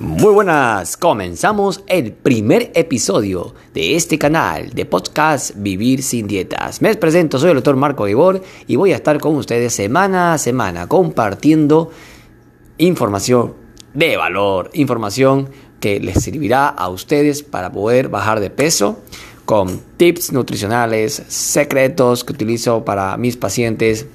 Muy buenas, comenzamos el primer episodio de este canal de podcast Vivir sin Dietas. Me presento, soy el doctor Marco Guibor y voy a estar con ustedes semana a semana compartiendo información de valor, información que les servirá a ustedes para poder bajar de peso con tips nutricionales, secretos que utilizo para mis pacientes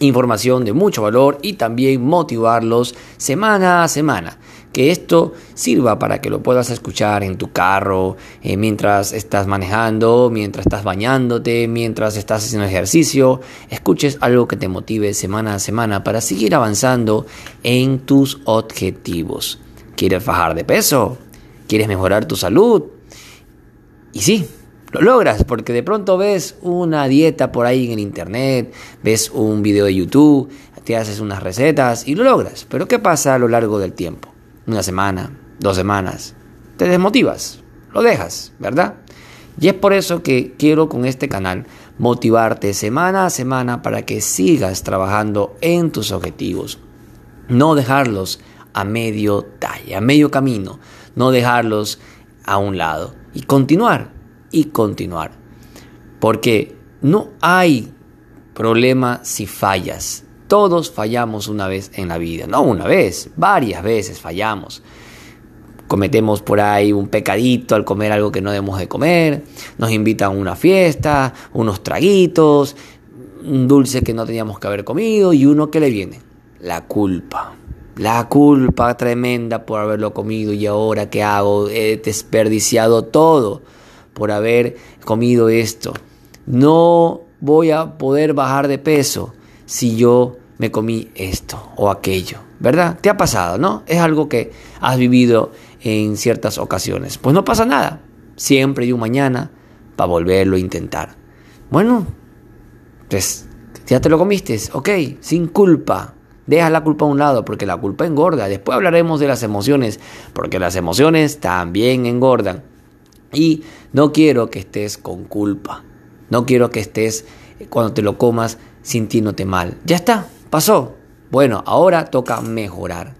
información de mucho valor y también motivarlos semana a semana. Que esto sirva para que lo puedas escuchar en tu carro, eh, mientras estás manejando, mientras estás bañándote, mientras estás haciendo ejercicio. Escuches algo que te motive semana a semana para seguir avanzando en tus objetivos. ¿Quieres bajar de peso? ¿Quieres mejorar tu salud? Y sí, lo logras porque de pronto ves una dieta por ahí en el internet, ves un video de YouTube, te haces unas recetas y lo logras. Pero ¿qué pasa a lo largo del tiempo? Una semana, dos semanas. Te desmotivas, lo dejas, ¿verdad? Y es por eso que quiero con este canal motivarte semana a semana para que sigas trabajando en tus objetivos. No dejarlos a medio talla, a medio camino. No dejarlos a un lado. Y continuar y continuar. Porque no hay problema si fallas. Todos fallamos una vez en la vida. No una vez, varias veces fallamos. Cometemos por ahí un pecadito al comer algo que no debemos de comer. Nos invitan a una fiesta, unos traguitos, un dulce que no teníamos que haber comido y uno que le viene. La culpa. La culpa tremenda por haberlo comido y ahora qué hago, he desperdiciado todo por haber comido esto. No voy a poder bajar de peso si yo me comí esto o aquello. ¿Verdad? Te ha pasado, ¿no? Es algo que has vivido en ciertas ocasiones. Pues no pasa nada. Siempre hay un mañana para volverlo a intentar. Bueno, pues ya te lo comiste, ok, sin culpa. Deja la culpa a un lado porque la culpa engorda. Después hablaremos de las emociones porque las emociones también engordan. Y no quiero que estés con culpa. No quiero que estés cuando te lo comas sintiéndote mal. Ya está, pasó. Bueno, ahora toca mejorar.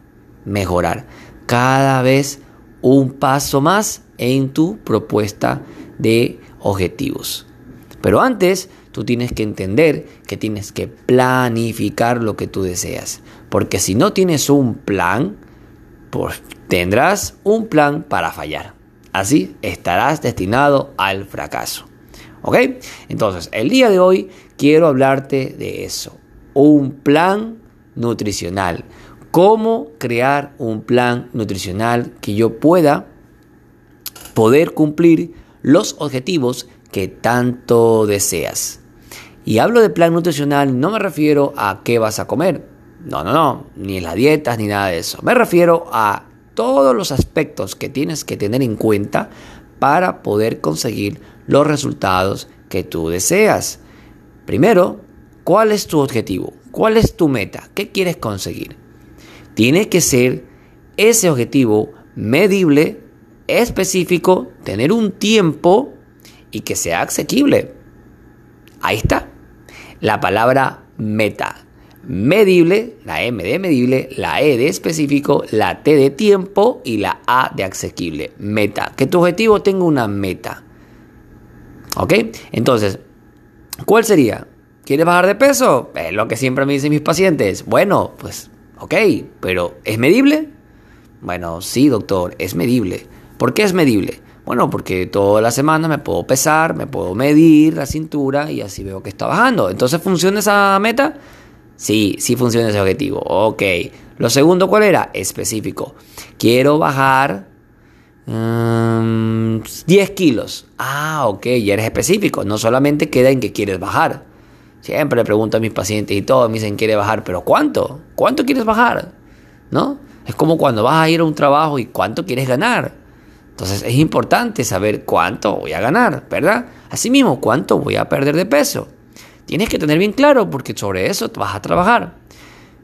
Mejorar. Cada vez un paso más en tu propuesta de objetivos. Pero antes, tú tienes que entender que tienes que planificar lo que tú deseas. Porque si no tienes un plan, pues tendrás un plan para fallar. Así estarás destinado al fracaso. ¿Ok? Entonces, el día de hoy quiero hablarte de eso. Un plan nutricional. Cómo crear un plan nutricional que yo pueda poder cumplir los objetivos que tanto deseas. Y hablo de plan nutricional, no me refiero a qué vas a comer. No, no, no, ni las dietas ni nada de eso. Me refiero a todos los aspectos que tienes que tener en cuenta para poder conseguir los resultados que tú deseas. Primero, ¿cuál es tu objetivo? ¿Cuál es tu meta? ¿Qué quieres conseguir? Tiene que ser ese objetivo medible, específico, tener un tiempo y que sea asequible. Ahí está. La palabra meta medible, la M de medible, la E de específico, la T de tiempo y la A de asequible. Meta. Que tu objetivo tenga una meta. ¿Ok? Entonces, ¿cuál sería? ¿Quieres bajar de peso? Es lo que siempre me dicen mis pacientes. Bueno, pues, ok, pero ¿es medible? Bueno, sí, doctor, es medible. ¿Por qué es medible? Bueno, porque toda la semana me puedo pesar, me puedo medir la cintura y así veo que está bajando. Entonces, ¿funciona esa meta? Sí, sí funciona ese objetivo. Ok. Lo segundo, ¿cuál era? Específico. Quiero bajar 10 mm, kilos. Ah, ok, ya eres específico. No solamente queda en que quieres bajar. Siempre le pregunto a mis pacientes y todos me dicen quiere bajar, pero ¿cuánto? ¿Cuánto quieres bajar? ¿No? Es como cuando vas a ir a un trabajo y cuánto quieres ganar. Entonces es importante saber cuánto voy a ganar, ¿verdad? Asimismo, cuánto voy a perder de peso. Tienes que tener bien claro porque sobre eso vas a trabajar.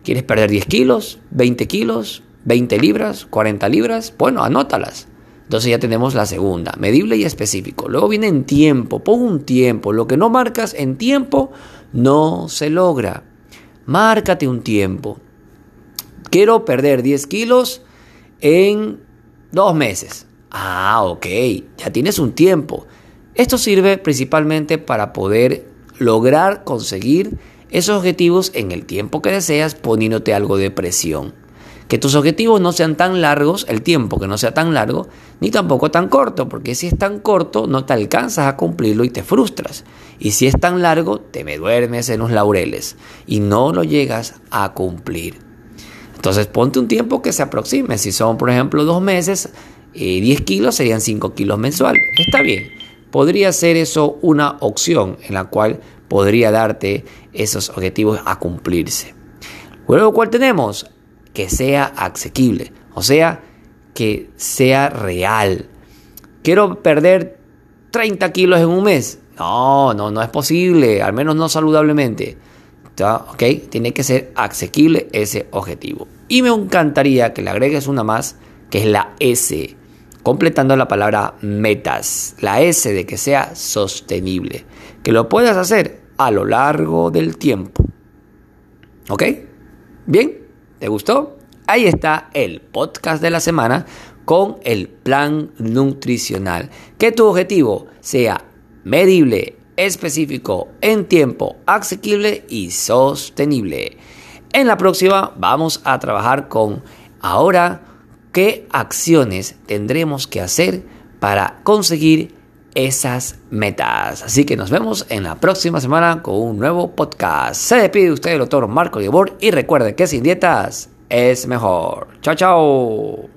¿Quieres perder 10 kilos, 20 kilos, 20 libras, 40 libras? Bueno, anótalas. Entonces ya tenemos la segunda, medible y específico. Luego viene en tiempo, pon un tiempo. Lo que no marcas en tiempo no se logra. Márcate un tiempo. Quiero perder 10 kilos en dos meses. Ah, ok, ya tienes un tiempo. Esto sirve principalmente para poder lograr conseguir esos objetivos en el tiempo que deseas poniéndote algo de presión. Que tus objetivos no sean tan largos, el tiempo que no sea tan largo, ni tampoco tan corto, porque si es tan corto no te alcanzas a cumplirlo y te frustras. Y si es tan largo, te me duermes en los laureles y no lo llegas a cumplir. Entonces ponte un tiempo que se aproxime. Si son, por ejemplo, dos meses, 10 eh, kilos serían 5 kilos mensual. Está bien. Podría ser eso una opción en la cual podría darte esos objetivos a cumplirse. Luego, ¿cuál tenemos? Que sea asequible, o sea, que sea real. Quiero perder 30 kilos en un mes. No, no, no es posible, al menos no saludablemente. ¿Ok? Tiene que ser asequible ese objetivo. Y me encantaría que le agregues una más, que es la S, completando la palabra metas. La S de que sea sostenible. Que lo puedas hacer a lo largo del tiempo. ¿Ok? Bien, ¿te gustó? Ahí está el podcast de la semana con el plan nutricional. Que tu objetivo sea medible, específico, en tiempo, asequible y sostenible. En la próxima vamos a trabajar con ahora qué acciones tendremos que hacer para conseguir esas metas. Así que nos vemos en la próxima semana con un nuevo podcast. Se despide usted el doctor Marco Gebor y recuerde que sin dietas es mejor. Chao, chao.